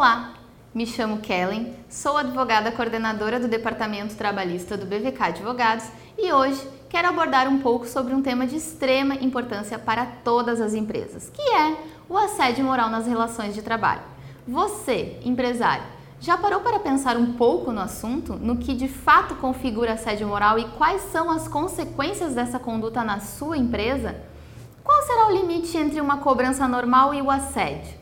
Olá, me chamo Kellen, sou advogada coordenadora do Departamento Trabalhista do BVK Advogados e hoje quero abordar um pouco sobre um tema de extrema importância para todas as empresas, que é o assédio moral nas relações de trabalho. Você, empresário, já parou para pensar um pouco no assunto, no que de fato configura assédio moral e quais são as consequências dessa conduta na sua empresa? Qual será o limite entre uma cobrança normal e o assédio?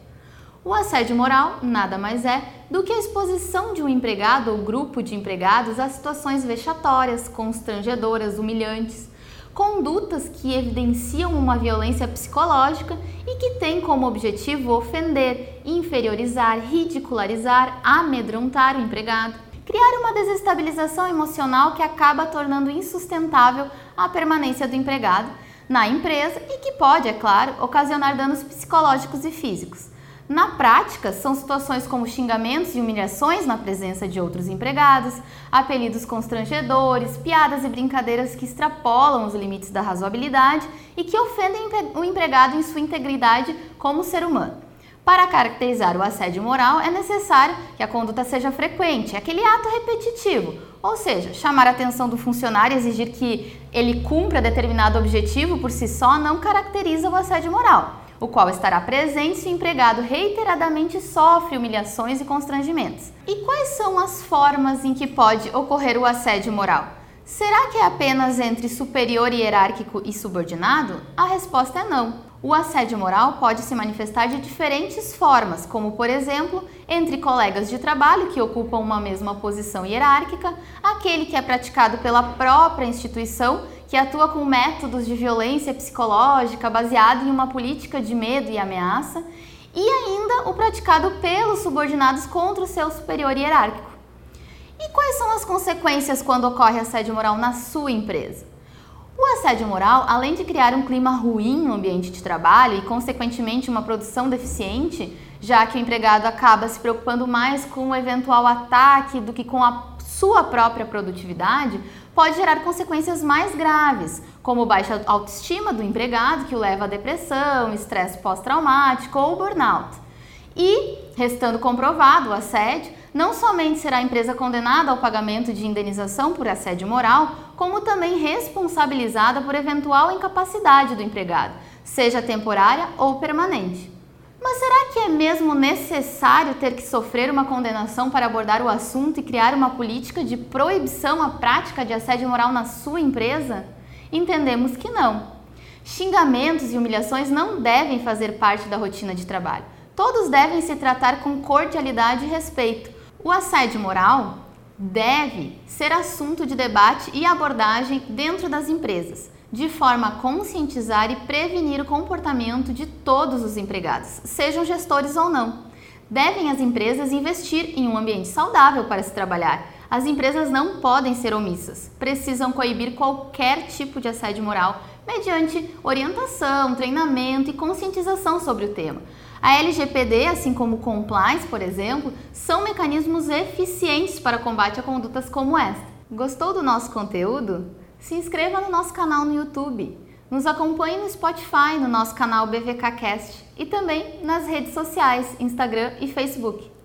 O assédio moral nada mais é do que a exposição de um empregado ou grupo de empregados a situações vexatórias, constrangedoras, humilhantes, condutas que evidenciam uma violência psicológica e que têm como objetivo ofender, inferiorizar, ridicularizar, amedrontar o empregado, criar uma desestabilização emocional que acaba tornando insustentável a permanência do empregado na empresa e que pode, é claro, ocasionar danos psicológicos e físicos. Na prática, são situações como xingamentos e humilhações na presença de outros empregados, apelidos constrangedores, piadas e brincadeiras que extrapolam os limites da razoabilidade e que ofendem o empregado em sua integridade como ser humano. Para caracterizar o assédio moral, é necessário que a conduta seja frequente, aquele ato repetitivo, ou seja, chamar a atenção do funcionário e exigir que ele cumpra determinado objetivo por si só não caracteriza o assédio moral o qual estará presente se o empregado reiteradamente sofre humilhações e constrangimentos. E quais são as formas em que pode ocorrer o assédio moral? Será que é apenas entre superior hierárquico e subordinado? A resposta é não. O assédio moral pode se manifestar de diferentes formas, como por exemplo, entre colegas de trabalho que ocupam uma mesma posição hierárquica, aquele que é praticado pela própria instituição que atua com métodos de violência psicológica baseado em uma política de medo e ameaça, e ainda o praticado pelos subordinados contra o seu superior hierárquico. E quais são as consequências quando ocorre assédio moral na sua empresa? O assédio moral, além de criar um clima ruim no ambiente de trabalho e, consequentemente, uma produção deficiente, já que o empregado acaba se preocupando mais com o eventual ataque do que com a sua própria produtividade, pode gerar consequências mais graves, como baixa autoestima do empregado, que o leva à depressão, estresse pós-traumático ou burnout. E, restando comprovado o assédio, não somente será a empresa condenada ao pagamento de indenização por assédio moral, como também responsabilizada por eventual incapacidade do empregado, seja temporária ou permanente. Mas será que é mesmo necessário ter que sofrer uma condenação para abordar o assunto e criar uma política de proibição à prática de assédio moral na sua empresa? Entendemos que não. Xingamentos e humilhações não devem fazer parte da rotina de trabalho. Todos devem se tratar com cordialidade e respeito. O assédio moral deve ser assunto de debate e abordagem dentro das empresas de forma a conscientizar e prevenir o comportamento de todos os empregados, sejam gestores ou não. Devem as empresas investir em um ambiente saudável para se trabalhar. As empresas não podem ser omissas, precisam coibir qualquer tipo de assédio moral mediante orientação, treinamento e conscientização sobre o tema. A LGPD, assim como o Compliance, por exemplo, são mecanismos eficientes para combate a condutas como esta. Gostou do nosso conteúdo? Se inscreva no nosso canal no YouTube. Nos acompanhe no Spotify, no nosso canal BVKcast e também nas redes sociais, Instagram e Facebook.